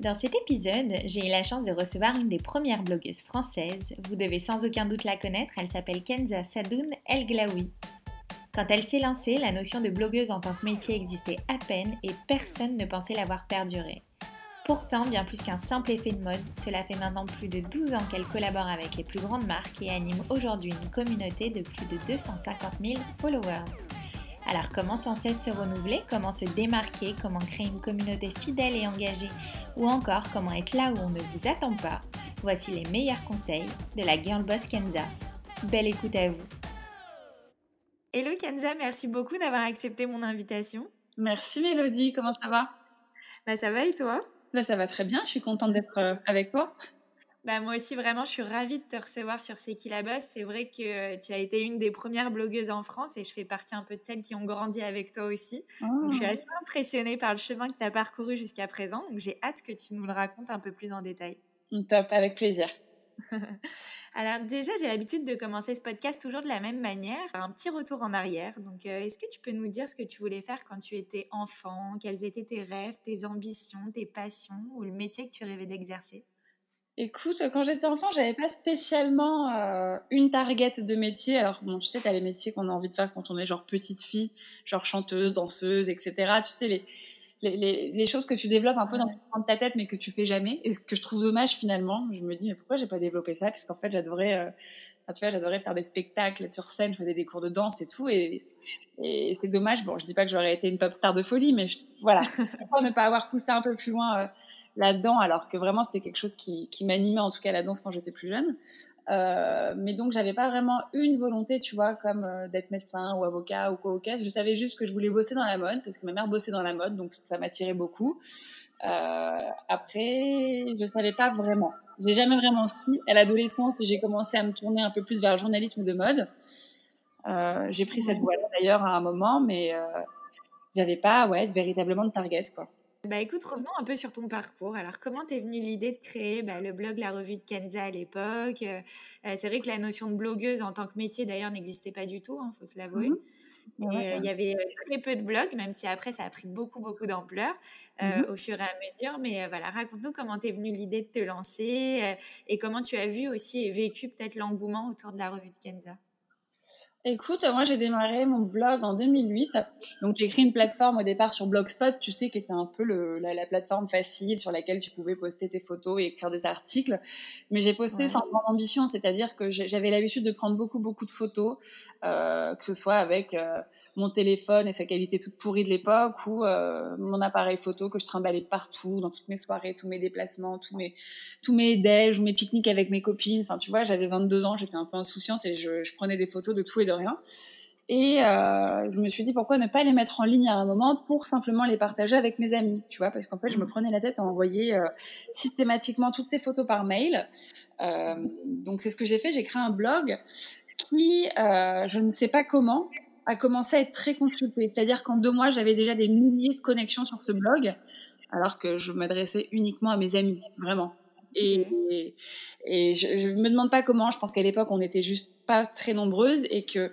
Dans cet épisode, j'ai eu la chance de recevoir une des premières blogueuses françaises. Vous devez sans aucun doute la connaître, elle s'appelle Kenza Sadoun El Glaoui. Quand elle s'est lancée, la notion de blogueuse en tant que métier existait à peine et personne ne pensait l'avoir perdurée. Pourtant, bien plus qu'un simple effet de mode, cela fait maintenant plus de 12 ans qu'elle collabore avec les plus grandes marques et anime aujourd'hui une communauté de plus de 250 000 followers. Alors comment sans cesse se renouveler, comment se démarquer, comment créer une communauté fidèle et engagée, ou encore comment être là où on ne vous attend pas, voici les meilleurs conseils de la Girl Boss Kenza. Belle écoute à vous. Hello Kenza, merci beaucoup d'avoir accepté mon invitation. Merci Mélodie, comment ça va? Bah ça va et toi? Bah, ça va très bien, je suis contente d'être euh, avec toi. Bah, moi aussi, vraiment, je suis ravie de te recevoir sur C'est qui la bosse. C'est vrai que tu as été une des premières blogueuses en France et je fais partie un peu de celles qui ont grandi avec toi aussi. je suis ah. assez impressionnée par le chemin que tu as parcouru jusqu'à présent. Donc, j'ai hâte que tu nous le racontes un peu plus en détail. Top, avec plaisir. Alors déjà, j'ai l'habitude de commencer ce podcast toujours de la même manière, un petit retour en arrière. Donc, euh, est-ce que tu peux nous dire ce que tu voulais faire quand tu étais enfant? Quels étaient tes rêves, tes ambitions, tes passions ou le métier que tu rêvais d'exercer? Écoute, quand j'étais enfant, j'avais pas spécialement euh, une target de métier. Alors, bon, je sais, t'as les métiers qu'on a envie de faire quand on est genre petite fille, genre chanteuse, danseuse, etc. Tu sais, les, les, les, choses que tu développes un peu dans de ta tête mais que tu fais jamais et ce que je trouve dommage finalement. Je me dis mais pourquoi j'ai pas développé ça? Puisqu'en fait j'adorais euh, enfin, tu vois j'adorais faire des spectacles sur scène je faisais des cours de danse et tout et, et c'est dommage. Bon je dis pas que j'aurais été une pop star de folie mais voilà. Pourquoi ne pas avoir poussé un peu plus loin euh, là-dedans alors que vraiment c'était quelque chose qui, qui m'animait en tout cas la danse quand j'étais plus jeune euh, mais donc j'avais pas vraiment une volonté, tu vois, comme euh, d'être médecin ou avocat ou quoi au Je savais juste que je voulais bosser dans la mode parce que ma mère bossait dans la mode, donc ça m'attirait beaucoup. Euh, après, je savais pas vraiment. J'ai jamais vraiment su. À l'adolescence, j'ai commencé à me tourner un peu plus vers le journalisme de mode. J'ai pris cette voie-là d'ailleurs à un moment, mais j'avais pas, ouais, véritablement de target, quoi. Bah écoute, revenons un peu sur ton parcours. Alors, comment t'es venue l'idée de créer bah, le blog La Revue de Kenza à l'époque euh, euh, C'est vrai que la notion de blogueuse en tant que métier, d'ailleurs, n'existait pas du tout, il hein, faut se l'avouer. Mmh. Euh, il y avait très peu de blogs, même si après, ça a pris beaucoup, beaucoup d'ampleur mmh au fur et à mesure. Mais voilà, raconte-nous comment t'es venue l'idée de te lancer et comment tu as vu aussi et vécu peut-être l'engouement autour de La Revue de Kenza. Écoute, moi j'ai démarré mon blog en 2008. Donc j'ai créé une plateforme au départ sur Blogspot, tu sais, qui était un peu le, la, plateforme facile sur laquelle tu pouvais poster tes photos et écrire des articles. Mais j'ai posté sans grande ambition, c'est-à-dire que j'avais l'habitude de prendre beaucoup beaucoup de photos, euh, que ce soit avec euh, mon téléphone et sa qualité toute pourrie de l'époque ou euh, mon appareil photo que je trimballais partout dans toutes mes soirées, tous mes déplacements, tous mes tous mes déj ou mes pique-niques avec mes copines. Enfin, tu vois, j'avais 22 ans, j'étais un peu insouciante et je, je, prenais des photos de tout et de rien. Et euh, je me suis dit pourquoi ne pas les mettre en ligne à un moment pour simplement les partager avec mes amis, tu vois, parce qu'en fait je me prenais la tête à envoyer euh, systématiquement toutes ces photos par mail. Donc c'est ce que j'ai fait, j'ai créé un blog qui, je ne sais pas comment, a commencé à être très consulté. C'est-à-dire qu'en deux mois, j'avais déjà des milliers de connexions sur ce blog, alors que je m'adressais uniquement à mes amis, vraiment. Et, et, je, ne me demande pas comment. Je pense qu'à l'époque, on n'était juste pas très nombreuses et que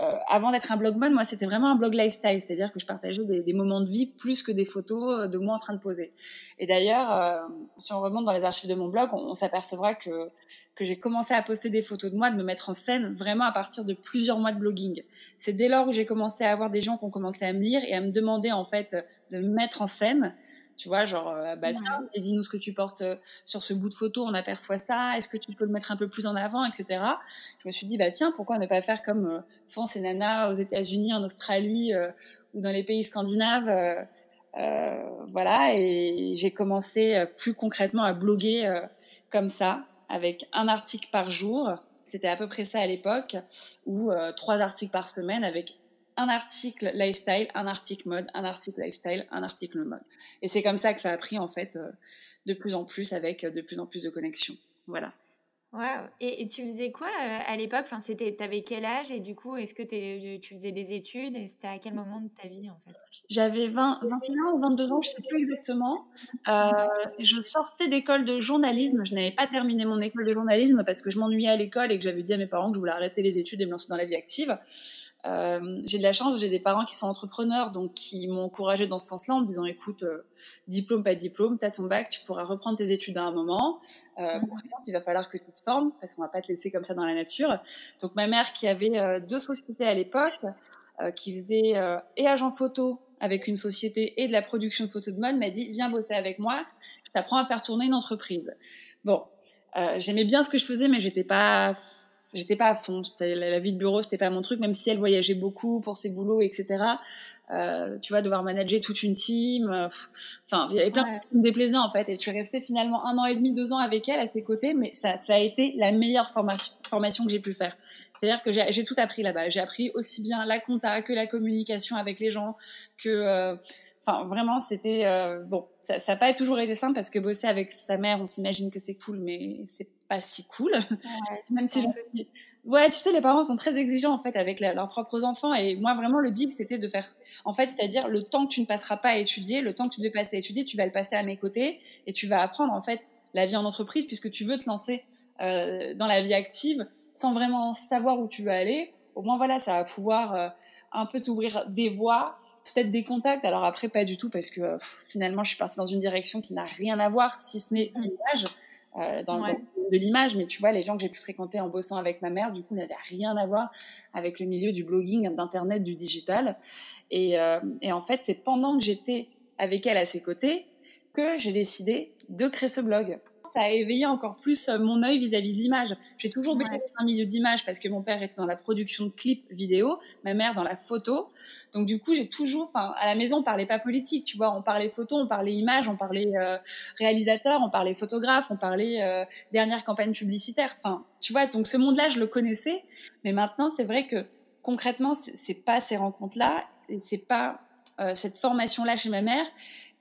euh, avant d'être un blog moi, c'était vraiment un blog lifestyle, c'est-à-dire que je partageais des, moments de vie plus que des photos de moi en train de poser. Et d'ailleurs, euh, si on remonte dans les archives de mon blog, on, on s'apercevra que que j'ai commencé à poster des photos de moi, de me mettre en scène vraiment à partir de plusieurs mois de blogging. C'est dès lors où j'ai commencé à avoir des gens qui ont commencé à me lire et à me demander en fait de me mettre en scène. Tu vois, genre, euh, bah, et dis-nous ce que tu portes euh, sur ce bout de photo, on aperçoit ça, est-ce que tu peux le mettre un peu plus en avant, etc. Je me suis dit, bah tiens, pourquoi ne pas faire comme euh, font ces nanas aux États-Unis, en Australie ou dans les pays scandinaves Voilà, et j'ai commencé plus concrètement à bloguer comme ça avec un article par jour. C'était à peu près ça à l'époque, ou euh, trois articles par semaine avec un article lifestyle, un article mode, un article lifestyle, un article mode. Et c'est comme ça que ça a pris en fait euh, de plus en plus avec de plus en plus de connexions. Voilà. Wow. Et, tu faisais quoi euh, à l'époque? Enfin, c'était, avais quel âge? Et du coup, est-ce que tu faisais des études? Et c'était à quel moment de ta vie en fait? J'avais 20, 21 ou 22 ans, je ne sais plus exactement. Euh, je sortais d'école de journalisme. Je n'avais pas terminé mon école de journalisme parce que je m'ennuyais à l'école et que j'avais dit à mes parents que je voulais arrêter les études et me lancer dans la vie active. Euh, j'ai de la chance, j'ai des parents qui sont entrepreneurs, donc qui m'ont encouragé dans ce sens-là en me disant écoute, euh, diplôme, pas diplôme, t'as ton bac, tu pourras reprendre tes études à un moment. Euh, mmh. il va falloir que tu te formes parce qu'on va pas te laisser comme ça dans la nature. Donc ma mère qui avait euh, deux sociétés à l'époque, euh, qui faisait et agent photo avec une société et de la production de photos de mode, m'a dit viens bosser avec moi, je t'apprends à faire tourner une entreprise. Bon, j'aimais bien ce que je faisais, mais j'étais pas j'étais pas à fond. La, vie de bureau, c'était pas mon truc, même si elle voyageait beaucoup pour ses boulots, etc. Euh, tu vois, devoir manager toute une team. Euh, enfin, il y avait plein de choses qui me déplaisaient en fait. Et je suis restée finalement un an et demi, deux ans avec elle à ses côtés, mais ça, ça a été la meilleure formation, formation que j'ai pu faire. C'est-à-dire que j'ai tout appris là-bas. J'ai appris aussi bien la compta que la communication avec les gens, que euh, Enfin, vraiment, c'était euh, bon. Ça n'a pas toujours été simple parce que bosser avec sa mère, on s'imagine que c'est cool, mais c'est pas si cool. Ouais, Même si Ouais, tu sais, les parents sont très exigeants en fait avec leurs propres enfants. Et moi, vraiment, le deal, c'était de faire, en fait, c'est-à-dire le temps que tu ne passeras pas à étudier, le temps que tu devais passer à étudier, tu vas le passer à mes côtés et tu vas apprendre en fait la vie en entreprise puisque tu veux te lancer euh, dans la vie active sans vraiment savoir où tu veux aller. Au moins, voilà, ça va pouvoir euh, un peu t'ouvrir des voies peut-être des contacts. Alors après, pas du tout, parce que finalement, je suis partie dans une direction qui n'a rien à voir, si ce n'est l'image, euh, dans, de l'image. Mais tu vois, les gens que j'ai pu fréquenter en bossant avec ma mère, du coup, n'avaient rien à voir avec le milieu du blogging, d'internet, du digital. Et, euh, et en fait, c'est pendant que j'étais avec elle à ses côtés que j'ai décidé de créer ce blog ça a éveillé encore plus euh, mon œil vis-à-vis de l'image. J'ai toujours baigné dans un milieu d'image parce que mon père était dans la production de clips vidéo, ma mère dans la photo. Donc du coup, j'ai toujours, enfin, à la maison, on parlait pas politique, tu vois, on parlait photo, on parlait image, on parlait euh, réalisateur, on parlait photographe, on parlait euh, dernière campagne publicitaire. Enfin, tu vois, donc ce monde-là, je le connaissais, mais maintenant, c'est vrai que concrètement, c'est pas ces rencontres-là, et c'est pas cette formation-là chez ma mère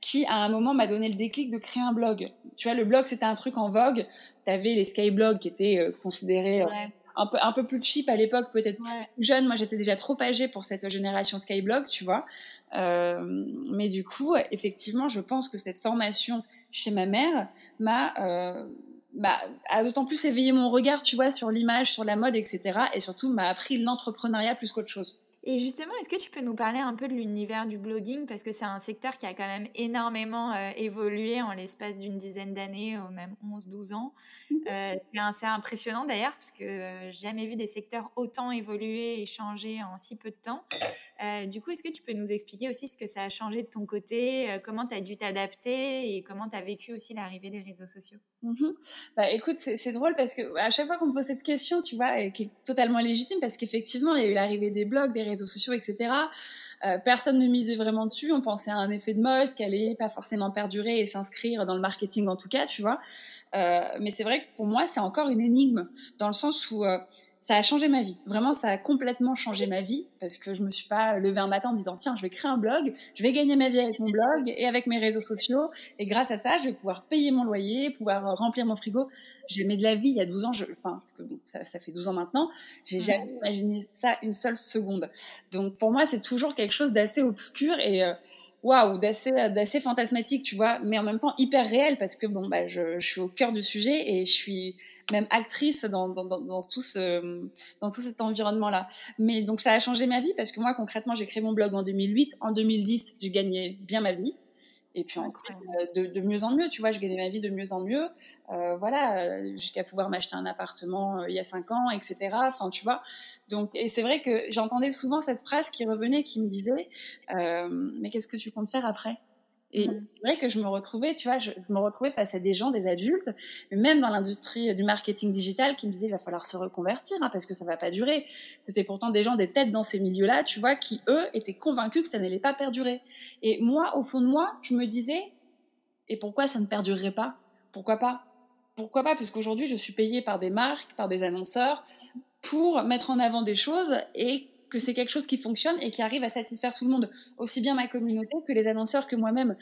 qui à un moment m'a donné le déclic de créer un blog. Tu vois, le blog c'était un truc en vogue. Tu avais les skyblogs qui étaient euh, considérés euh, un peu un peu plus cheap à l'époque, peut-être plus jeune. Moi, j'étais déjà trop âgée pour cette génération skyblog, tu vois. Euh, mais du coup, effectivement, je pense que cette formation chez ma mère m'a euh, a d'autant plus éveillé mon regard, tu vois, sur l'image, sur la mode, etc. Et surtout, m'a appris l'entrepreneuriat plus qu'autre chose. Et justement, est-ce que tu peux nous parler un peu de l'univers du blogging? Parce que c'est un secteur qui a quand même énormément euh, évolué en l'espace d'une dizaine d'années, ou même 11-12 ans. Mmh. Euh, c'est assez impressionnant d'ailleurs, parce que euh, jamais vu des secteurs autant évoluer et changer en si peu de temps. du coup, est-ce que tu peux nous expliquer aussi ce que ça a changé de ton côté? Comment tu as dû t'adapter et comment tu as vécu aussi l'arrivée des réseaux sociaux? Mmh bah, Écoute, c'est drôle parce que à chaque fois qu'on me pose cette question, tu vois, et qui est totalement légitime, parce qu'effectivement, il y a eu l'arrivée des blogs, des réseaux réseaux sociaux, etc. Euh, personne ne misait vraiment dessus. On pensait à un effet de mode qui allait pas forcément perdurer et s'inscrire dans le marketing en tout cas, tu vois. Euh, mais c'est vrai que pour moi, c'est encore une énigme dans le sens où euh, ça a changé ma vie. Vraiment, ça a complètement changé ma vie parce que je me suis pas levée un matin en me disant tiens, je vais créer un blog, je vais gagner ma vie avec mon blog et avec mes réseaux sociaux et grâce à ça, je vais pouvoir payer mon loyer, pouvoir remplir mon frigo. J'aimais de la vie il y a 12 ans, je, enfin, parce que bon, ça, ça fait 12 ans maintenant, j'ai jamais imaginé ça une seule seconde. Donc pour moi, c'est toujours quelque chose d'assez obscur et euh, waouh, d'assez, d'assez fantasmatique, tu vois, mais en même temps hyper réel parce que bon, bah, je, je, suis au cœur du sujet et je suis même actrice dans, dans, dans, dans tout ce, dans tout cet environnement-là. Mais donc ça a changé ma vie parce que moi concrètement, j'ai créé mon blog en 2008. En 2010, j'ai gagné bien ma vie. Et puis ensuite, euh, de, de, mieux en mieux, tu vois, je gagnais ma vie de mieux en mieux, euh, voilà, euh, jusqu'à pouvoir m'acheter un appartement euh, il y a cinq ans, etc. Enfin, tu vois. Donc, et c'est vrai que j'entendais souvent cette phrase qui revenait, qui me disait, euh, mais qu'est-ce que tu comptes faire après? Et mmh. c'est vrai que je me retrouvais, tu vois, je, me retrouvais face à des gens, des adultes, même dans l'industrie du marketing digital, qui me disaient il va falloir se reconvertir hein, parce que ça va pas durer. C'était pourtant des gens, des têtes dans ces milieux-là, tu vois, qui eux étaient convaincus que ça n'allait pas perdurer. Et moi, au fond de moi, je me disais et pourquoi ça ne perdurerait pas? Pourquoi pas? Pourquoi pas? Parce qu'aujourd'hui, je suis payée par des marques, par des annonceurs pour mettre en avant des choses et que c'est quelque chose qui fonctionne et qui arrive à satisfaire tout le monde, aussi bien ma communauté que les annonceurs que moi-même.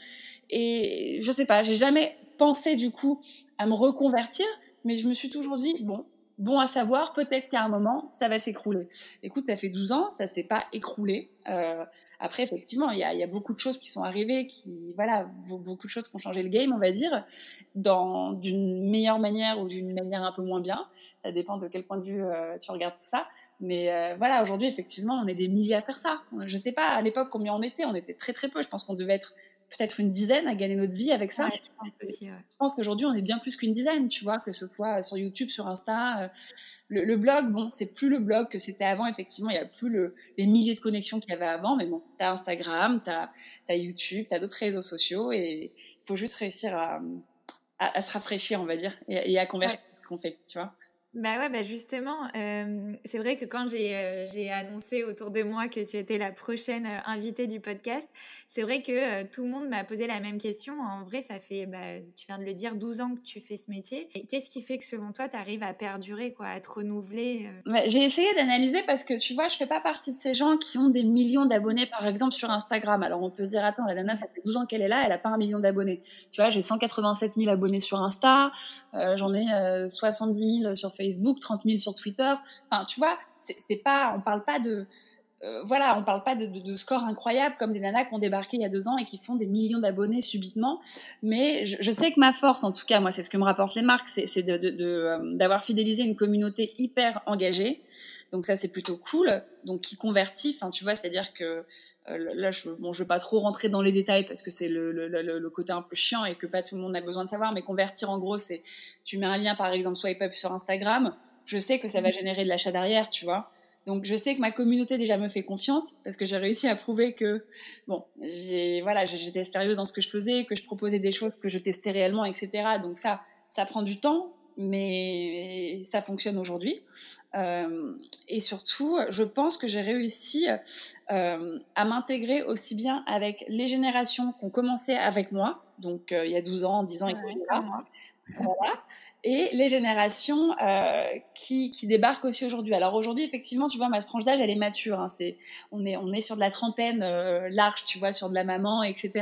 Et je sais pas, j'ai jamais pensé du coup à me reconvertir, mais je me suis toujours dit bon, bon à savoir, peut-être qu'à un moment, ça va s'écrouler. Écoute, ça fait 12 ans, ça s'est pas écroulé. Euh, après, effectivement, il y a, beaucoup de choses qui sont arrivées, qui, voilà, beaucoup de choses qui ont changé le game, on va dire, dans d'une meilleure manière ou d'une manière un peu moins bien. Ça dépend de quel point de vue euh, tu regardes ça. Mais euh, voilà, aujourd'hui, effectivement, on est des milliers à faire ça. Je sais pas à l'époque combien on était, on était très très peu. Je pense qu'on devait être peut-être une dizaine à gagner notre vie avec ça. je pense, pense qu'aujourd'hui, on est bien plus qu'une dizaine, tu vois, que ce soit sur YouTube, sur Insta. Euh, le, blog, bon, c'est plus le blog que c'était avant, effectivement, il n'y a plus le, les milliers de connexions qu'il y avait avant, mais bon, tu as Instagram, tu as, YouTube, tu as d'autres réseaux sociaux, et il faut juste réussir à, à, se rafraîchir, on va dire, et, à convertir ce qu'on fait, tu vois. Bah ouais, bah justement, euh, c'est vrai que quand j'ai euh, j'ai annoncé autour de moi que tu étais la prochaine euh, invitée du podcast, c'est vrai que tout le monde m'a posé la même question. En vrai, ça fait, bah, tu viens de le dire, 12 ans que tu fais ce métier. Qu'est-ce qui fait que selon toi, tu arrives à perdurer, quoi, à te renouveler J'ai essayé d'analyser parce que tu vois, je fais pas partie de ces gens qui ont des millions d'abonnés, par exemple, sur Instagram. Alors on peut se dire, attends, la nana, ça fait 12 ans qu'elle est là, elle a pas un million d'abonnés. Tu vois, j'ai 187 000 abonnés sur Insta, j'en ai 70 000 sur Facebook Facebook, 30 000 sur Twitter. Enfin, tu vois, c'est pas, on parle pas de, euh, voilà, on parle pas de, scores incroyables comme des nanas qui ont débarqué il y a deux ans et qui font des millions d'abonnés subitement. Mais je, sais que ma force, en tout cas, moi, c'est ce que me rapportent les marques, c'est euh, d'avoir fidélisé une communauté hyper engagée. Donc ça, c'est plutôt cool. Donc qui convertit, enfin, tu vois, c'est-à-dire que là, je, bon, je veux pas trop rentrer dans les détails parce que c'est le, le, le, côté un peu chiant et que pas tout le monde a besoin de savoir. Mais convertir, en gros, c'est tu mets un lien, par exemple, swipe up sur Instagram. Je sais que ça va mhm. générer de l'achat derrière, tu vois. Donc, je sais que ma communauté déjà me fait confiance parce que j'ai réussi à prouver que, bon, j'ai, voilà, j'étais sérieuse dans ce que je faisais, que je proposais des choses que je testais réellement, etc. Donc ça, ça prend du temps, mais ça fonctionne aujourd'hui. Euh, et surtout, je pense que j'ai réussi euh, à m'intégrer aussi bien avec les générations qui ont commencé avec moi, donc euh, il y a 12 ans, 10 ans, etc. Voilà. Et les générations qui, qui, débarquent aussi aujourd'hui. Alors aujourd'hui, effectivement, tu vois, ma tranche d'âge, elle est mature. Hein, c'est, on, est, on est sur de la trentaine large, tu vois, sur de la maman, etc.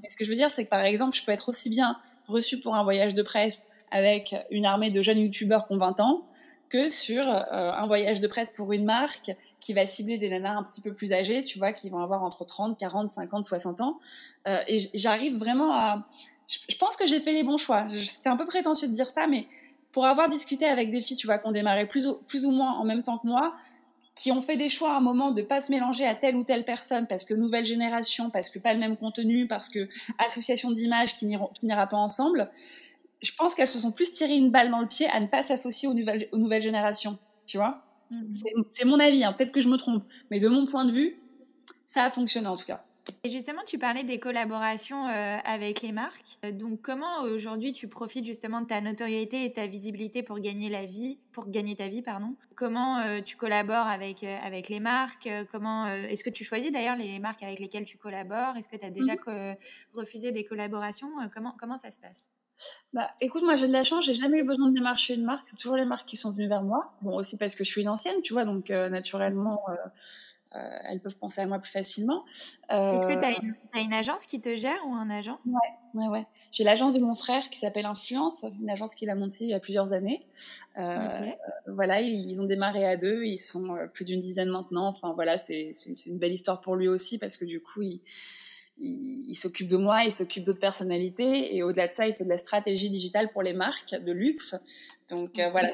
Mais ce que je veux dire, c'est que par exemple, je peux être aussi bien reçue pour un voyage de presse avec une armée de jeunes youtubeurs qui ont 20 ans que sur euh, un voyage de presse pour une marque qui va cibler des nanas un petit peu plus âgées, tu vois, qui vont avoir entre 30, 40, 50, 60 ans. Euh, et j'arrive vraiment à... Je pense que j'ai fait les bons choix. C'est un peu prétentieux de dire ça, mais pour avoir discuté avec des filles, tu vois, qui ont démarré plus ou, plus ou moins en même temps que moi, qui ont fait des choix à un moment de pas se mélanger à telle ou telle personne parce que nouvelle génération, parce que pas le même contenu, parce que association d'images qui n'ira pas ensemble je pense qu'elles se sont plus tirées une balle dans le pied à ne pas s'associer aux nouvelles, aux nouvelles générations. Tu vois? Mhm. C'est mon avis, hein. peut-être que je me trompe. Mais de mon point de vue, ça a fonctionné en tout cas. Et justement, tu parlais des collaborations euh, avec les marques. Euh, donc, comment aujourd'hui tu profites justement de ta notoriété et ta visibilité pour gagner la vie, pour gagner ta vie, pardon? Comment euh, tu collabores avec avec les marques? Comment est-ce que tu choisis d'ailleurs les marques avec lesquelles tu collabores? Est-ce que tu as déjà mhm. refusé des collaborations? Comment comment ça se passe? Bah, écoute, moi j'ai de la chance, j'ai jamais eu besoin de démarcher une marque, c'est toujours les marques qui sont venues vers moi. Bon, aussi parce que je suis une ancienne, tu vois, donc euh, naturellement, euh, euh, elles peuvent penser à moi plus facilement. Est-ce que tu as, une agence qui te gère ou un agent? Ouais, ouais, ouais. J'ai l'agence de mon frère qui s'appelle Influence, une agence qu'il a montée il y a plusieurs années. Voilà, ils ont démarré à deux, ils sont plus d'une dizaine maintenant. Enfin voilà, c'est une belle histoire pour lui aussi parce que du coup, il il, s'occupe de moi, il s'occupe d'autres personnalités et au-delà de ça, il fait de la stratégie digitale pour les marques de luxe. Donc euh, voilà,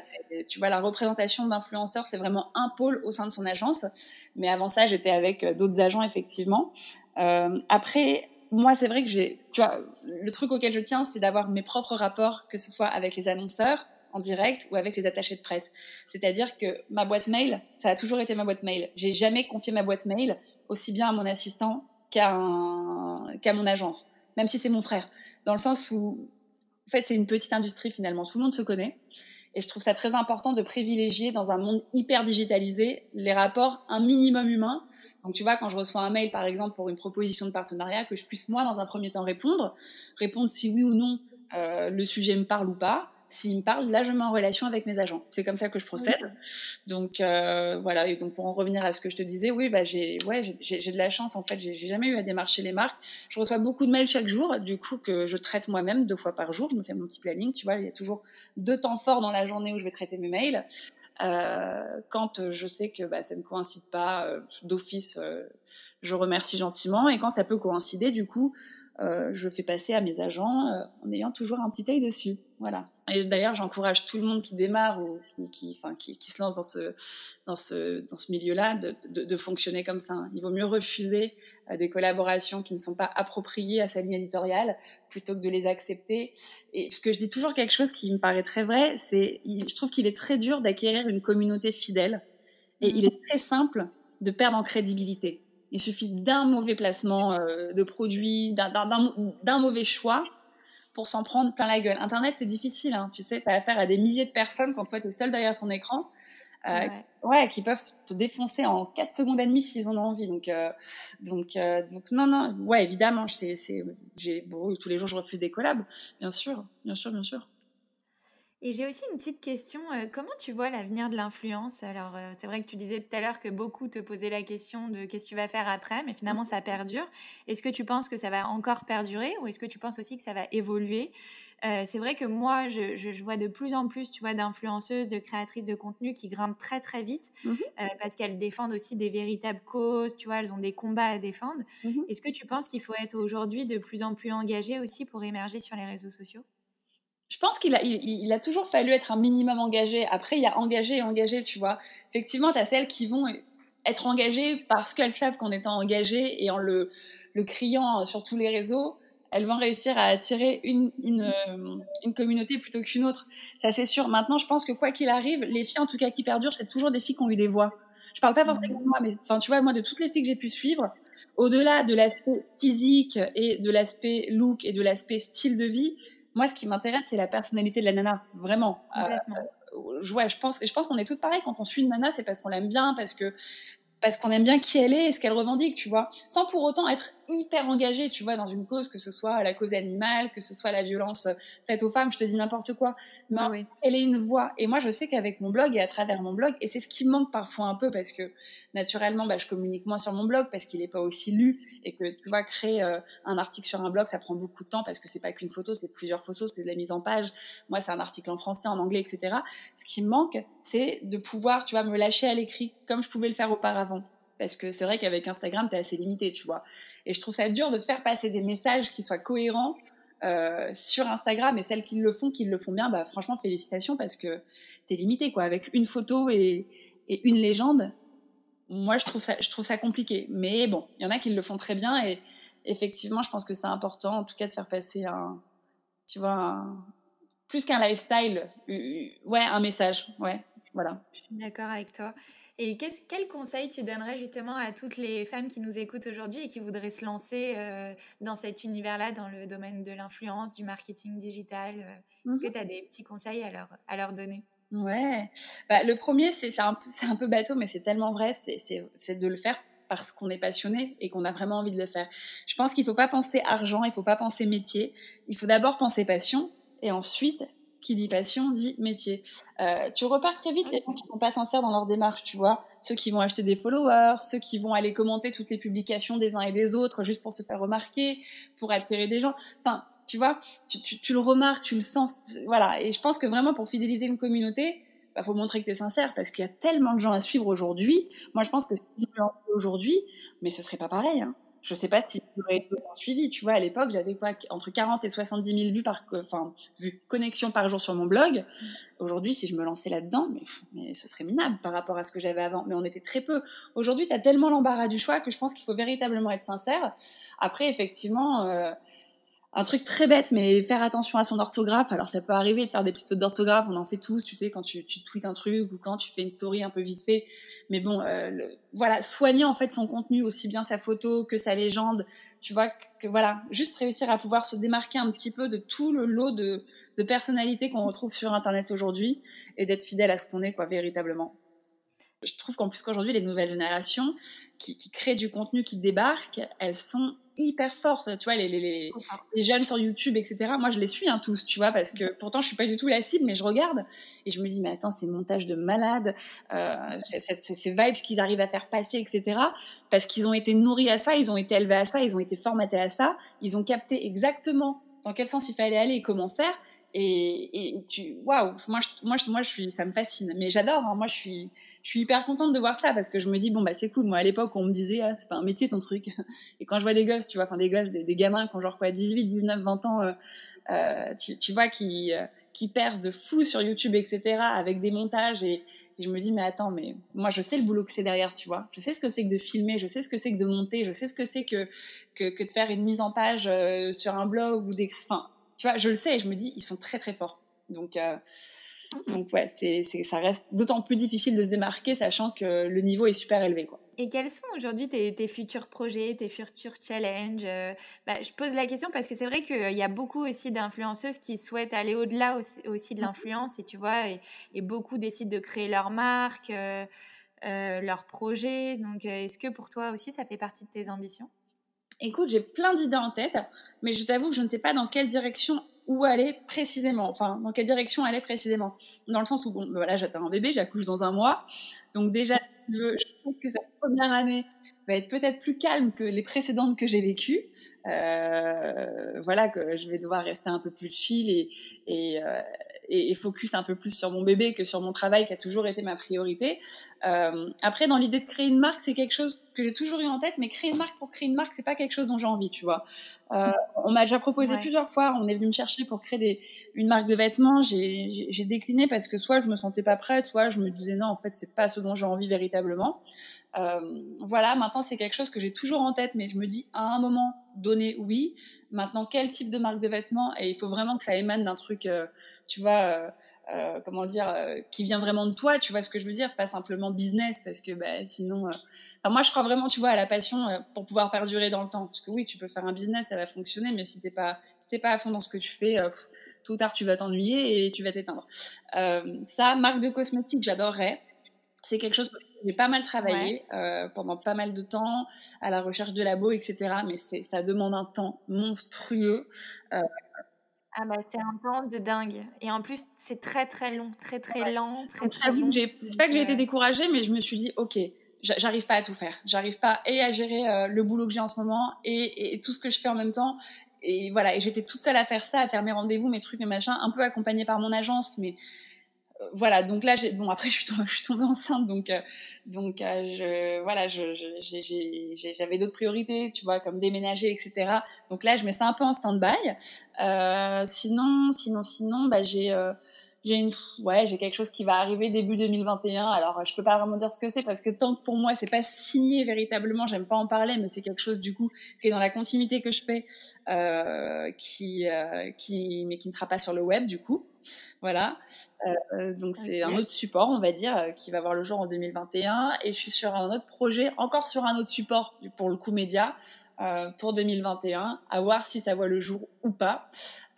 tu vois, la représentation d'influenceurs, c'est vraiment un pôle au sein de son agence. Mais avant ça, j'étais avec euh, d'autres agents effectivement. Euh, après, moi, c'est vrai que j'ai, tu vois, le truc auquel je tiens, c'est d'avoir mes propres rapports, que ce soit avec les annonceurs en direct ou avec les attachés de presse. C'est-à-dire que ma boîte mail, ça a toujours été ma boîte mail. J'ai jamais confié ma boîte mail aussi bien à mon assistant qu'à mon agence, même si c'est mon frère. Dans le sens où, en fait, c'est une petite industrie finalement, tout le monde se connaît. Et je trouve ça très important de privilégier dans un monde hyper digitalisé les rapports un minimum humain. Donc tu vois, quand je reçois un mail par exemple pour une proposition de partenariat, que je puisse moi dans un premier temps répondre, répondre si oui ou non euh, le sujet me parle ou pas, S'ils me parlent, là, je mets en relation avec mes agents. C'est comme ça que je procède. Donc euh, voilà. Et donc pour en revenir à ce que je te disais, oui, bah j'ai, ouais, j'ai de la chance en fait. J'ai jamais eu à démarcher les marques. Je reçois beaucoup de mails chaque jour, du coup que je traite moi-même deux fois par jour. Je me fais mon petit planning. Tu vois, il y a toujours deux temps forts dans la journée où je vais traiter mes mails. Euh, quand je sais que bah, ça ne coïncide pas euh, d'office, euh, je remercie gentiment. Et quand ça peut coïncider, du coup, euh, je fais passer à mes agents euh, en ayant toujours un petit œil dessus. Voilà. Et d'ailleurs, j'encourage tout le monde qui démarre ou qui, qui, enfin, qui, qui se lance dans ce, dans ce, dans ce milieu-là de, de, de, fonctionner comme ça. Il vaut mieux refuser euh, des collaborations qui ne sont pas appropriées à sa ligne éditoriale plutôt que de les accepter. Et ce que je dis toujours quelque chose qui me paraît très vrai, c'est je trouve qu'il est très dur d'acquérir une communauté fidèle et il est très simple de perdre en crédibilité. Il suffit d'un mauvais placement euh, de produit, d'un mauvais choix pour s'en prendre plein la gueule. Internet, c'est difficile, hein, tu sais, tu as affaire à des milliers de personnes quand toi, tu es seul derrière ton écran, euh, ouais. qui peuvent te défoncer en 4 secondes et demie s'ils en ont envie. Donc, euh, donc, euh, donc, non, non, ouais, évidemment, c'est, j'ai, bon, tous les jours, je refuse des collabs, bien sûr, bien sûr, bien sûr. Et j'ai aussi une petite question. Euh, comment tu vois l'avenir de l'influence? Alors, euh, c'est vrai que tu disais tout à l'heure que beaucoup te posaient la question de qu'est-ce que tu vas faire après, mais finalement, ça perdure. Est-ce que tu penses que ça va encore perdurer ou est-ce que tu penses aussi que ça va évoluer? Euh, C'est vrai que moi, je, je, vois de plus en plus, tu vois, d'influenceuses, de créatrices de contenu qui grimpent très, très vite mmh parce qu'elles défendent aussi des véritables causes, tu vois, elles ont des combats à défendre. Mmh est-ce que tu penses qu'il faut être aujourd'hui de plus en plus engagé aussi pour émerger sur les réseaux sociaux? Je pense qu'il a, il, a toujours fallu être un minimum engagé. Après, il y a engagé et engagé, tu vois. Effectivement, tu as celles qui vont être engagées parce qu'elles savent qu'en étant engagées et en le, le criant sur tous les réseaux, elles vont réussir à attirer une, une, euh, une communauté plutôt qu'une autre. Ça, c'est sûr. Maintenant, je pense que quoi qu'il arrive, les filles, en tout cas, qui perdurent, c'est toujours des filles qui ont eu des voix. Je parle pas forcément de moi, mais enfin, tu vois, moi, de toutes les filles que j'ai pu suivre, au-delà de l'aspect physique et de l'aspect look et de l'aspect style de vie, moi, ce qui m'intéresse, c'est la personnalité de la nana, vraiment. Euh, euh, ouais, je pense, je pense qu'on est toutes pareilles quand on suit une nana, c'est parce qu'on l'aime bien, parce que parce qu'on aime bien qui elle est et ce qu'elle revendique, tu vois, sans pour autant être hyper engagé, tu vois, dans une cause, que ce soit la cause animale, que ce soit la violence faite aux femmes, je te dis n'importe quoi. Mais ah elle est une voix. Et moi, je sais qu'avec mon blog et à travers mon blog, et c'est ce qui me manque parfois un peu parce que naturellement, bah, je communique moins sur mon blog parce qu'il n'est pas aussi lu et que tu vois, créer euh, un article sur un blog, ça prend beaucoup de temps parce que c'est pas qu'une photo, c'est plusieurs photos, c'est de la mise en page. Moi, c'est un article en français, en anglais, etc. Ce qui me manque, c'est de pouvoir, tu vois, me lâcher à l'écrit comme je pouvais le faire auparavant parce que c'est vrai qu'avec Instagram, tu es assez limité, tu vois. Et je trouve ça dur de faire passer des messages qui soient cohérents euh, sur Instagram et celles qui le font, qui le font bien, bah franchement félicitations parce que tu es limité quoi. Avec une photo et, et, une légende, moi je trouve ça, je trouve ça compliqué. Mais bon, il y en a qui le font très bien et effectivement, je pense que c'est important en tout cas de faire passer un, tu vois, plus qu'un lifestyle, ouais, un message, ouais, voilà. Je suis d'accord avec toi. Et quel conseil tu donnerais justement à toutes les femmes qui nous écoutent aujourd'hui et qui voudraient se lancer euh, dans cet univers-là, dans le domaine de l'influence, du marketing digital euh, Est-ce que mmh tu as des petits conseils à leur, à leur donner? Ouais, bah, le premier, c'est un, un, peu bateau, mais c'est tellement vrai, c'est de le faire parce qu'on est passionné et qu'on a vraiment envie de le faire. Je pense qu'il ne faut pas penser argent, il ne faut pas penser métier, il faut d'abord penser passion et ensuite qui dit passion dit métier. Euh, tu repars très vite les gens qui sont pas sincères dans leur démarche, tu vois. Ceux qui vont acheter des followers, ceux qui vont aller commenter toutes les publications des uns et des autres juste pour se faire remarquer, pour attirer des gens. Enfin, tu vois, tu, le remarques, tu le sens, voilà. Et je pense que vraiment pour fidéliser une communauté, bah, faut montrer que tu es sincère parce qu'il y a tellement de gens à suivre aujourd'hui. Moi, je pense que si aujourd'hui, mais ce serait pas pareil. Hein je sais pas si j'aurais été suivi. Tu vois, à l'époque, j'avais quoi entre 40 et 70 000 vues par, enfin, vues connexion par jour sur mon blog. Aujourd'hui, si je me lançais là-dedans, mais, mais, ce serait minable par rapport à ce que j'avais avant. Mais on était très peu. Aujourd'hui, tu as tellement l'embarras du choix que je pense qu'il faut véritablement être sincère. Après, effectivement, euh, un truc très bête, mais faire attention à son orthographe. Alors, ça peut arriver de faire des petites fautes d'orthographe, on en fait tous, tu sais, quand tu, tu tweets un truc ou quand tu fais une story un peu vite fait. Mais bon, euh, voilà, soigner en fait son contenu, aussi bien sa photo que sa légende. Tu vois, que, voilà, juste réussir à pouvoir se démarquer un petit peu de tout le lot de, de personnalités qu'on retrouve sur Internet aujourd'hui et d'être fidèle à ce qu'on est, quoi, véritablement. Je trouve qu'en plus qu'aujourd'hui, les nouvelles générations qui, qui, créent du contenu, qui débarquent, elles sont hyper fortes. Tu vois, les, les, les, les jeunes sur YouTube, etc. Moi, je les suis hein, tous, tu vois, parce que pourtant, je suis pas du tout la cible, mais je regarde et je me dis, mais attends, c'est montage de malade, euh, ces vibes qu'ils arrivent à faire passer, etc. Parce qu'ils ont été nourris à ça, ils ont été élevés à ça, ils ont été formatés à ça, ils ont capté exactement dans quel sens il fallait aller et comment faire. Et, tu, waouh, moi, je, moi, je, moi, je suis, ça me fascine. Mais j'adore. Hein, moi, je suis, je suis hyper contente de voir ça parce que je me dis bon bah c'est cool. Moi, à l'époque, on me disait ah, c'est pas un métier ton truc. Et quand je vois des gosses, tu vois, enfin des gosses, des, gamins qui ont genre quoi, 18, 19, 20 ans, euh, euh, tu, vois, qui, euh, qui percent de fou sur YouTube, etc. avec des montages et, je me dis mais attends, mais moi, je sais le boulot que c'est derrière, tu vois. Je sais ce que c'est que de filmer, je sais ce que c'est que de monter, je sais ce que c'est que, que que de faire une mise en page euh, sur un blog ou des, enfin tu vois, je le sais et je me dis, ils sont très très forts. Donc, euh, donc ouais, c'est, c'est, ça reste d'autant plus difficile de se démarquer, sachant que le niveau est super élevé, quoi. Et quels sont aujourd'hui tes, tes, futurs projets, tes futurs challenges euh, bah, Je pose la question parce que c'est vrai qu'il y a beaucoup aussi d'influenceuses qui souhaitent aller au-delà aussi, aussi de l'influence, et tu vois, et, et, beaucoup décident de créer leur marque, euh, euh, leur projet. Donc, euh, est-ce que pour toi aussi, ça fait partie de tes ambitions? Écoute, j'ai plein d'idées en tête, mais je t'avoue que je ne sais pas dans quelle direction où aller précisément, enfin dans quelle direction aller précisément. Dans le sens où bon, ben voilà, j'attends un bébé, j'accouche dans un mois, donc déjà je, je trouve que cette première année va être peut-être plus calme que les précédentes que j'ai vécues. Euh, voilà que je vais devoir rester un peu plus chill et, et, euh, et, et, focus un peu plus sur mon bébé que sur mon travail qui a toujours été ma priorité. Euh, après, dans l'idée de créer une marque, c'est quelque chose que j'ai toujours eu en tête, mais créer une marque pour créer une marque, c'est pas quelque chose dont j'ai envie, tu vois. Euh, on m'a déjà proposé ouais. plusieurs fois, on est venu me chercher pour créer des, une marque de vêtements, j'ai décliné parce que soit je me sentais pas prête, soit je me disais non, en fait, c'est pas ce dont j'ai envie véritablement. Euh, voilà, maintenant c'est quelque chose que j'ai toujours en tête, mais je me dis à un moment donné, oui. Maintenant, quel type de marque de vêtements? Et il faut vraiment que ça émane d'un truc, euh, tu vois, euh, euh, comment dire, qui vient vraiment de toi, tu vois ce que je veux dire, pas simplement business, parce que bah, sinon, enfin, moi je crois vraiment, tu vois, à la passion pour pouvoir perdurer dans le temps, parce que oui, tu peux faire un business, ça va fonctionner, mais si t'es pas, si t'es pas à fond dans ce que tu fais, pff, tôt ou tard tu vas t'ennuyer et tu vas t'éteindre. ça, marque de cosmétiques, j'adorerais. C'est quelque chose que j'ai pas mal travaillé ouais. euh, pendant pas mal de temps à la recherche de labo, etc. Mais ça demande un temps monstrueux. Euh, ah bah c'est un temps de dingue. Et en plus, c'est très très long, très très ouais. lent, très très long. C'est pas que j'ai été découragée, mais je me suis dit, ok, j'arrive pas à tout faire. J'arrive pas et à gérer euh, le boulot que j'ai en ce moment et, et, et, tout ce que je fais en même temps. Et voilà, et j'étais toute seule à faire ça, à faire mes rendez-vous, mes trucs, mes machins, un peu accompagnée par mon agence, mais voilà, donc là, bon après je suis tombée, je suis tombée enceinte, donc euh, donc euh, je voilà, je, j'avais d'autres priorités, tu vois, comme déménager, etc. Donc là, je mets ça un peu en stand-by. Euh, sinon, sinon, sinon, bah j'ai euh, j'ai une ouais j'ai quelque chose qui va arriver début 2021 alors je peux pas vraiment dire ce que c'est parce que tant que pour moi c'est pas signé véritablement j'aime pas en parler mais c'est quelque chose du coup qui est dans la continuité que je fais euh, qui euh, qui mais qui ne sera pas sur le web du coup voilà euh, donc c'est okay. un autre support on va dire qui va voir le jour en 2021 et je suis sur un autre projet encore sur un autre support pour le coup média euh, pour 2021, à voir si ça voit le jour ou pas.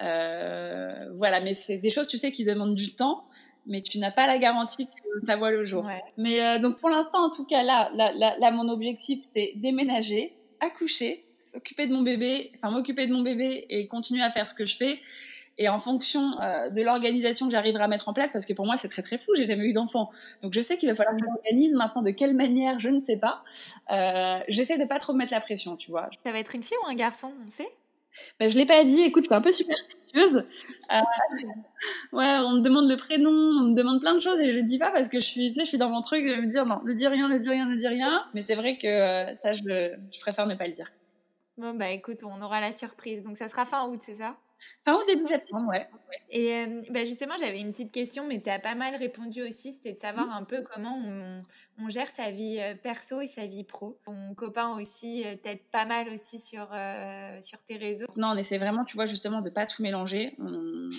Euh, voilà, mais c'est des choses, tu sais, qui demandent du temps, mais tu n'as pas la garantie que ça voit le jour. Ouais. Mais euh, donc pour l'instant, en tout cas, là, là, là, là mon objectif, c'est déménager, accoucher, s'occuper de mon bébé, enfin m'occuper de mon bébé et continuer à faire ce que je fais et en fonction euh, de l'organisation que j'arriverai à mettre en place, parce que pour moi c'est très très flou, j'ai jamais eu d'enfant, donc je sais qu'il va falloir que je m'organise maintenant. De quelle manière, je ne sais pas. Euh, J'essaie de pas trop me mettre la pression, tu vois. Ça va être une fille ou un garçon, on sait? Ben, je l'ai pas dit. Écoute, je suis un peu superstitieuse. Euh, ouais, on me demande le prénom, on me demande plein de choses et je dis pas parce que je suis, tu sais, je suis dans mon truc de me dire non, ne dis rien, ne dis rien, ne dis rien. Mais c'est vrai que ça, je, je préfère ne pas le dire. Bon bah écoute, on aura la surprise. Donc ça sera fin août, c'est ça? Fin août, début septembre, ouais. Et euh, bah justement, j'avais une petite question, mais tu as pas mal répondu aussi. C'était de savoir mmh. un peu comment on, on, gère sa vie perso et sa vie pro. Ton copain aussi t'aide pas mal aussi sur, euh, sur tes réseaux. Non, on essaie vraiment, tu vois, justement, de pas tout mélanger. On,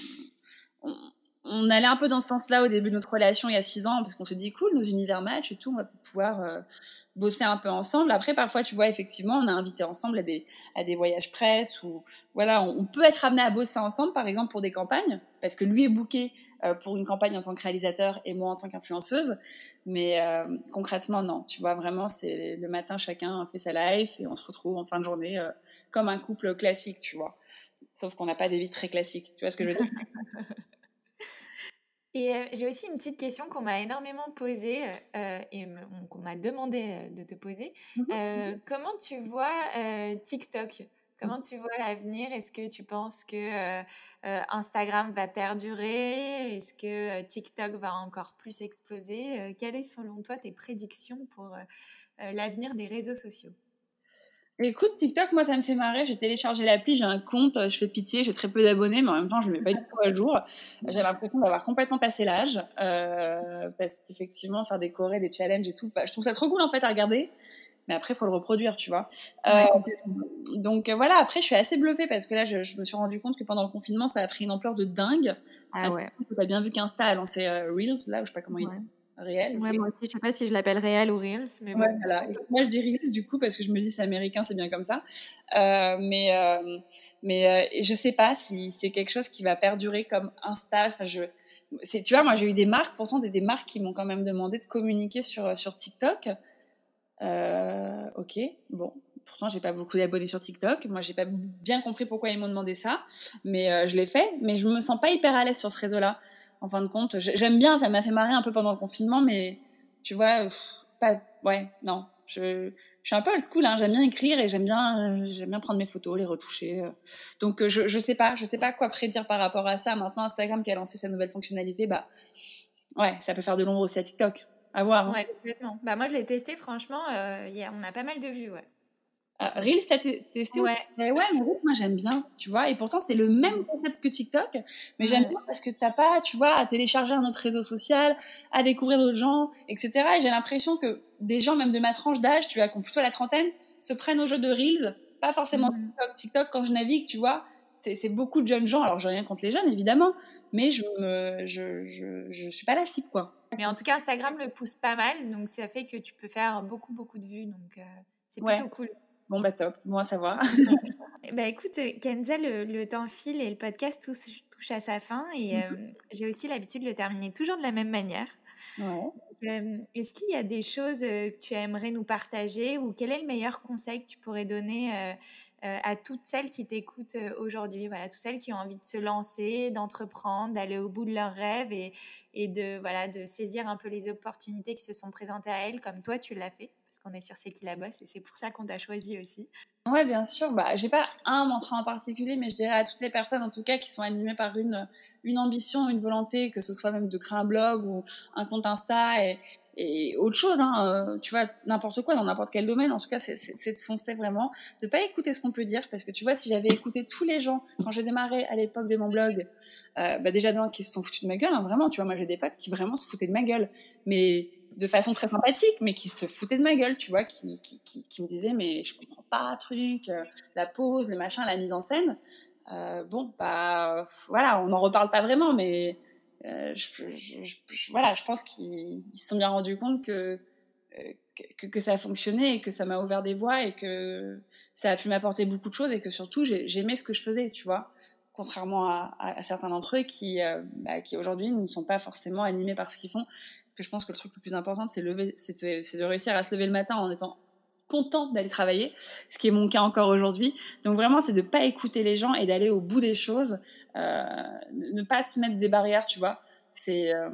on, allait un peu dans ce sens-là au début de notre relation il y a six ans, parce qu'on se dit cool, nos univers match et tout, on va pouvoir euh, bosser un peu ensemble. Après, parfois, tu vois, effectivement, on a invité ensemble à des, à des voyages presse ou voilà, on, peut être amené à bosser ensemble, par exemple, pour des campagnes, parce que lui est booké euh, pour une campagne en tant que réalisateur et moi en tant qu'influenceuse. Mais euh, concrètement, non. Tu vois, vraiment, c'est le matin, chacun fait sa life et on se retrouve en fin de journée comme un couple classique, tu vois. Sauf qu'on n'a pas des vies très classiques. Tu vois ce que je veux dire? Et j'ai aussi une petite question qu'on m'a énormément posée et qu'on m'a demandé de te poser. Mmh comment tu vois TikTok? Comment tu vois l'avenir? Est-ce que tu penses que Instagram va perdurer? Est-ce que TikTok va encore plus exploser? Quelles sont selon toi tes prédictions pour l'avenir des réseaux sociaux? Écoute, TikTok, moi, ça me fait marrer. J'ai téléchargé l'appli, j'ai un compte, je fais pitié, j'ai très peu d'abonnés, mais en même temps, je ne mets pas du tout à jour. J'ai l'impression d'avoir complètement passé l'âge, euh, parce qu'effectivement, faire des chorés, des challenges et tout, bah, je trouve ça trop cool en fait à regarder. Mais après, il faut le reproduire, tu vois. Euh, donc voilà, après, je suis assez bluffée parce que là, je, me suis rendu compte que pendant le confinement, ça a pris une ampleur de dingue. Ah ouais. Tu as bien vu qu'Insta a lancé euh, Reels, là, je sais pas comment il dit réel. Ouais, moi aussi, je sais pas si je l'appelle réel ou Reels, mais ouais, voilà. moi, je dis Reels du coup parce que je me dis c'est américain, c'est bien comme ça. Euh, mais euh, mais euh, je sais pas si c'est quelque chose qui va perdurer comme Insta. Enfin, je, c'est, tu vois, moi j'ai eu des marques, pourtant des, des marques qui m'ont quand même demandé de communiquer sur sur TikTok. Euh, ok, bon, pourtant j'ai pas beaucoup d'abonnés sur TikTok. Moi j'ai pas bien compris pourquoi ils m'ont demandé ça, mais euh, je l'ai fait. Mais je me sens pas hyper à l'aise sur ce réseau-là en fin de compte. J'aime bien, ça m'a fait marrer un peu pendant le confinement, mais tu vois, pas, ouais, non. Je, suis un peu old school, hein, j'aime bien écrire et j'aime bien, j'aime bien prendre mes photos, les retoucher. Euh. Donc je, je sais pas, je sais pas quoi prédire par rapport à ça. Maintenant Instagram qui a lancé sa nouvelle fonctionnalité, bah ouais, ça peut faire de l'ombre aussi à TikTok. À voir. Hein. Ouais, complètement. Bah moi je l'ai testé, franchement, euh, on a pas mal de vues, ouais. Ah, Reels, t'as testé Ouais. Mais ouais, mais moi j'aime bien, tu vois. Et pourtant c'est le même concept que TikTok, mais j'aime bien parce que t'as pas, tu vois, à télécharger un autre réseau social, à découvrir d'autres gens, etc. Et j'ai l'impression que des gens, même de ma tranche d'âge, tu vois, qui ont plutôt la trentaine, se prennent au jeu de Reels, pas forcément mmh. TikTok. TikTok, quand je navigue, tu vois, c'est beaucoup de jeunes gens. Alors j'ai rien contre les jeunes, évidemment, mais je me, je, je, je suis pas la cible, quoi. Mais en tout cas, Instagram le pousse pas mal, donc ça fait que tu peux faire beaucoup, beaucoup de vues, donc euh, c'est plutôt cool. Bon, bah top, bon à savoir. bah écoute, Kenza, le, temps file et le podcast touche, touche à sa fin et mmh euh, j'ai aussi l'habitude de le terminer toujours de la même manière. Ouais. Est-ce qu'il y a des choses euh, que tu aimerais nous partager ou quel est le meilleur conseil que tu pourrais donner euh, à toutes celles qui t'écoutent aujourd'hui, voilà, toutes celles qui ont envie de se lancer, d'entreprendre, d'aller au bout de leurs rêves et, et, de, voilà, de saisir un peu les opportunités qui se sont présentées à elles, comme toi tu l'as fait? Qu'on est sur C'est qui la bosse et c'est pour ça qu'on t'a choisi aussi. Ouais, bien sûr. Bah, j'ai pas un mantra en particulier, mais je dirais à toutes les personnes, en tout cas, qui sont animées par une, une ambition, une volonté, que ce soit même de créer un blog ou un compte Insta et, autre chose, hein, euh, tu vois, n'importe quoi, dans n'importe quel domaine. En tout cas, c'est de foncer vraiment, de pas écouter ce qu'on peut dire, parce que tu vois, si j'avais écouté tous les gens quand j'ai démarré à l'époque de mon blog, euh, bah déjà d'un qui se sont foutus de ma gueule, hein, vraiment. Tu vois, moi j'ai des potes qui vraiment se foutaient de ma gueule, mais de façon très sympathique, mais qui se foutait de ma gueule, tu vois, qui, qui, qui, me disait mais je comprends pas, truc, euh, la pause, le machin, la mise en scène. Euh, bon, bah voilà, on n'en reparle pas vraiment, mais euh, je, voilà, je pense qu'ils se sont bien rendus compte que, que, ça a fonctionné et que ça m'a ouvert des voies et que ça a pu m'apporter beaucoup de choses et que surtout j'aimais ce que je faisais, tu vois contrairement à, à, certains d'entre eux qui, bah, qui aujourd'hui ne sont pas forcément animés par ce qu'ils font je pense que le truc le plus important, c'est de réussir à se lever le matin en étant content d'aller travailler, ce qui est mon cas encore aujourd'hui. Donc vraiment, c'est de pas écouter les gens et d'aller au bout des choses, euh, ne pas se mettre des barrières, tu vois. C'est euh,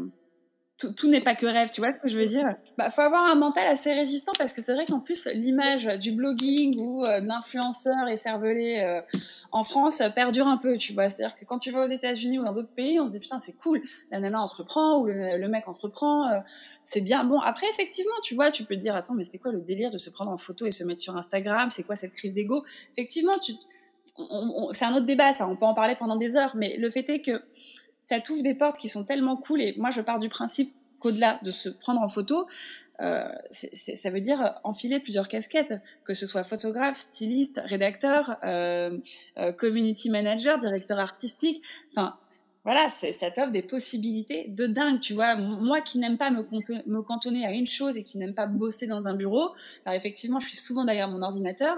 tout, n'est pas que rêve, tu vois ce que je veux dire? Bah, faut avoir un mental assez résistant parce que c'est vrai qu'en plus l'image du blogging ou euh, d'influenceur et cervelé euh, en France perdure un peu, tu vois. C'est-à-dire que quand tu vas aux États-Unis ou dans d'autres pays, on se dit putain c'est cool, la nana entreprend ou le, mec entreprend, euh, c'est bien. Bon après effectivement, tu vois, tu peux te dire attends mais c'est quoi le délire de se prendre en photo et se mettre sur Instagram? C'est quoi cette crise d'ego? Effectivement, tu, c'est un autre débat, ça. On peut en parler pendant des heures, mais le fait est que ça t'ouvre des portes qui sont tellement cool. Et moi, je pars du principe qu'au-delà de se prendre en photo, euh, ça veut dire enfiler plusieurs casquettes, que ce soit photographe, styliste, rédacteur, euh, euh, community manager, directeur artistique. Enfin, voilà, ça t'offre des possibilités de dingue, tu vois. Moi qui n'aime pas me, me, cantonner à une chose et qui n'aime pas bosser dans un bureau, alors effectivement, je suis souvent derrière mon ordinateur,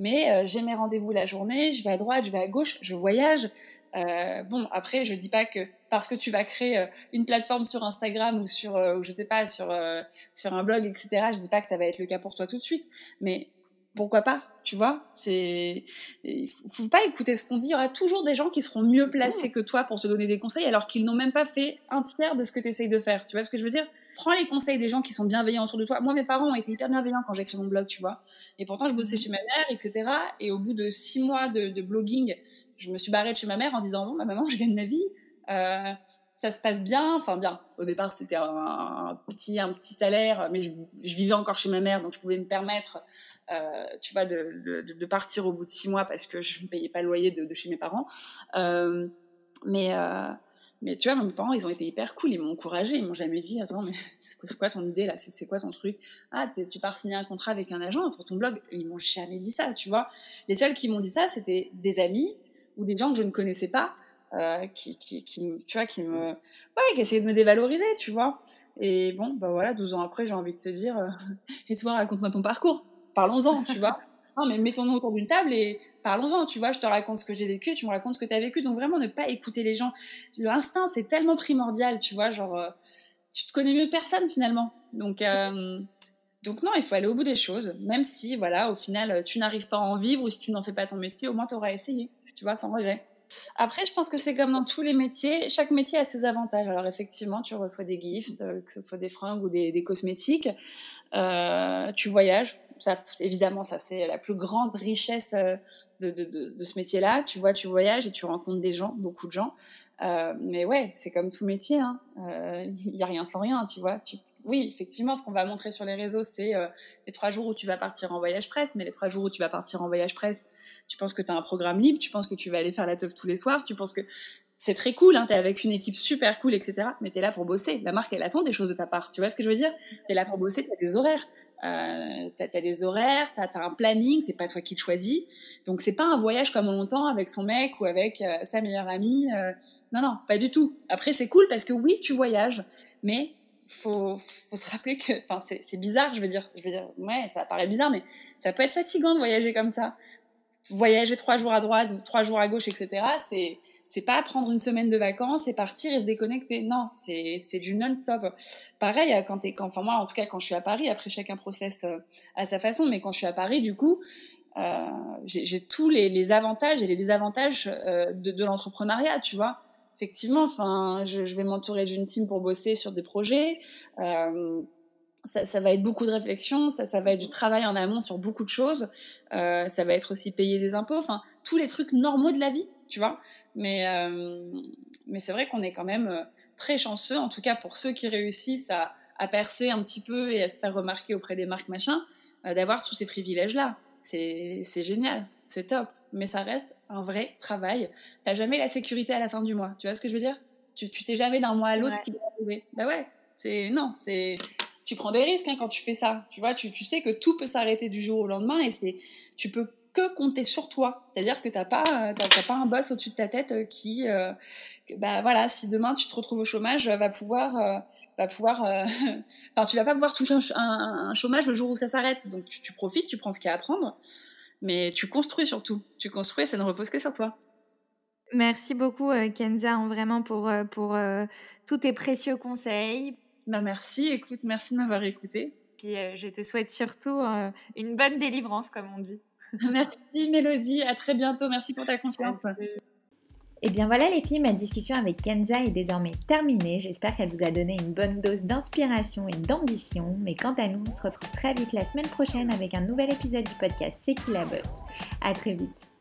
mais j'ai mes rendez-vous la journée, je vais à droite, je vais à gauche, je voyage. Euh, bon, après, je dis pas que parce que tu vas créer euh, une plateforme sur Instagram ou sur, euh, je sais pas, sur sur un blog, etc. Je dis pas que ça va être le cas pour toi tout de suite, mais pourquoi pas tu vois? C'est il faut pas écouter ce qu'on dit. Il y aura toujours des gens qui seront mieux placés que toi pour te donner des conseils alors qu'ils n'ont même pas fait un tiers de ce que tu essayes de faire. Tu vois ce que je veux dire? Prends les conseils des gens qui sont bienveillants autour de toi. Moi mes parents ont été hyper bienveillants quand j'ai écrit mon blog tu vois. Et pourtant je bossais mmh. chez ma mère etc et au bout de six mois de, blogging je me suis barrée de chez ma mère en disant bon ma maman je gagne ma vie. Euh, ça se passe bien, enfin bien. Au départ, c'était un, petit, un petit salaire, mais je, vivais encore chez ma mère, donc je pouvais me permettre, euh, tu vois, de, partir au bout de six mois parce que je ne payais pas le loyer de, chez mes parents. Euh, mais, mais tu vois, mes parents, ils ont été hyper cool, ils m'ont encouragé, ils m'ont jamais dit, attends, mais c'est quoi ton idée là, c'est quoi ton truc? Ah, tu pars signer un contrat avec un agent pour ton blog. Ils m'ont jamais dit ça, tu vois. Les seuls qui m'ont dit ça, c'était des amis ou des gens que je ne connaissais pas euh, qui, qui, qui, tu vois, qui me, ouais, qui essayait de me dévaloriser, tu vois. Et bon, bah voilà, 12 ans après, j'ai envie de te dire, euh, et toi, raconte-moi ton parcours. Parlons-en, tu vois. Non, mais mettons-nous autour d'une table et parlons-en, tu vois. Je te raconte ce que j'ai vécu, tu me racontes ce que tu as vécu. Donc vraiment, ne pas écouter les gens. L'instinct, c'est tellement primordial, tu vois. Genre, euh, tu te connais mieux que personne finalement. Donc, donc non, il faut aller au bout des choses, même si, voilà, au final, tu n'arrives pas à en vivre ou si tu n'en fais pas ton métier, au moins tu auras essayé, tu vois, sans regret. Après, je pense que c'est comme dans tous les métiers. Chaque métier a ses avantages. Alors, effectivement, tu reçois des gifts, euh, que ce soit des fringues ou des, cosmétiques. Euh, tu voyages. Évidemment, ça, c'est la plus grande richesse euh, de, ce métier-là. Tu vois, tu voyages et tu rencontres des gens, beaucoup de gens. mais ouais, c'est comme tout métier. Hein. Il n'y a rien sans rien, tu vois. Oui, effectivement, ce qu'on va montrer sur les réseaux, c'est euh, les trois jours où tu vas partir en voyage presse. Mais les trois jours où tu vas partir en voyage presse, tu penses que tu as un programme libre, tu penses que tu vas aller faire la teuf tous les soirs, tu penses que c'est très cool, hein, tu es avec une équipe super cool, etc. Mais tu es là pour bosser. La marque, elle attend des choses de ta part. Tu vois ce que je veux dire? Tu es là pour bosser, tu as des horaires. Euh, as, des horaires, tu as, un planning, c'est pas toi qui te choisis. Donc c'est pas un voyage comme on l'entend avec son mec ou avec euh, sa meilleure amie. Euh. non, non, pas du tout. Après, c'est cool parce que oui, tu voyages, mais faut, faut se rappeler que, enfin, c'est bizarre, je veux dire, je veux dire, ouais, ça paraît bizarre, mais ça peut être fatigant de voyager comme ça. Voyager trois jours à droite, trois jours à gauche, etc. C'est, c'est pas prendre une semaine de vacances et partir et se déconnecter. Non, c'est, du non-stop. Pareil, euh, quand t'es, enfin moi, en tout cas, quand je suis à Paris, après chacun processe euh, à sa façon, mais quand je suis à Paris, du coup, euh, j'ai tous les, avantages et les désavantages de, l'entrepreneuriat, tu vois effectivement, enfin, je, vais m'entourer d'une team pour bosser sur des projets. Ça, va être beaucoup de réflexion, ça, ça va être du travail en amont sur beaucoup de choses. Ça va être aussi payer des impôts, enfin, tous les trucs normaux de la vie, tu vois. Mais, euh, mais c'est vrai qu'on est quand même très chanceux, en tout cas pour ceux qui réussissent à, à percer un petit peu et à se faire remarquer auprès des marques machin, d'avoir tous ces privilèges-là. C'est génial, c'est top mais ça reste un vrai travail. T'as jamais la sécurité à la fin du mois. Tu vois ce que je veux dire? Tu, tu sais jamais d'un mois à l'autre ce qui va arriver. Bah ouais, c'est non, c'est tu prends des risques hein, quand tu fais ça. Tu vois, tu, tu sais que tout peut s'arrêter du jour au lendemain et c'est tu peux que compter sur toi. C'est-à-dire que t'as pas t'as, pas un boss au-dessus de ta tête euh, qui euh, bah voilà, si demain tu te retrouves au chômage, va pouvoir euh, va pouvoir enfin tu vas pas pouvoir toucher un, un, chômage le jour où ça s'arrête. Donc tu, tu profites, tu prends ce qu'il y a à prendre mais tu construis surtout. Tu construis, ça ne repose que sur toi. Merci beaucoup euh, Kenza, hein, vraiment pour, euh, pour euh, tous tes précieux conseils. Bah merci, écoute, merci de m'avoir écouté. Puis je te souhaite surtout une bonne délivrance, comme on dit. merci Mélodie, à très bientôt, merci pour ta confiance. Et eh bien voilà les filles, ma discussion avec Kenza est désormais terminée. J'espère qu'elle vous a donné une bonne dose d'inspiration et d'ambition. Mais quant à nous, on se retrouve très vite la semaine prochaine avec un nouvel épisode du podcast C'est qui la bosse? À très vite.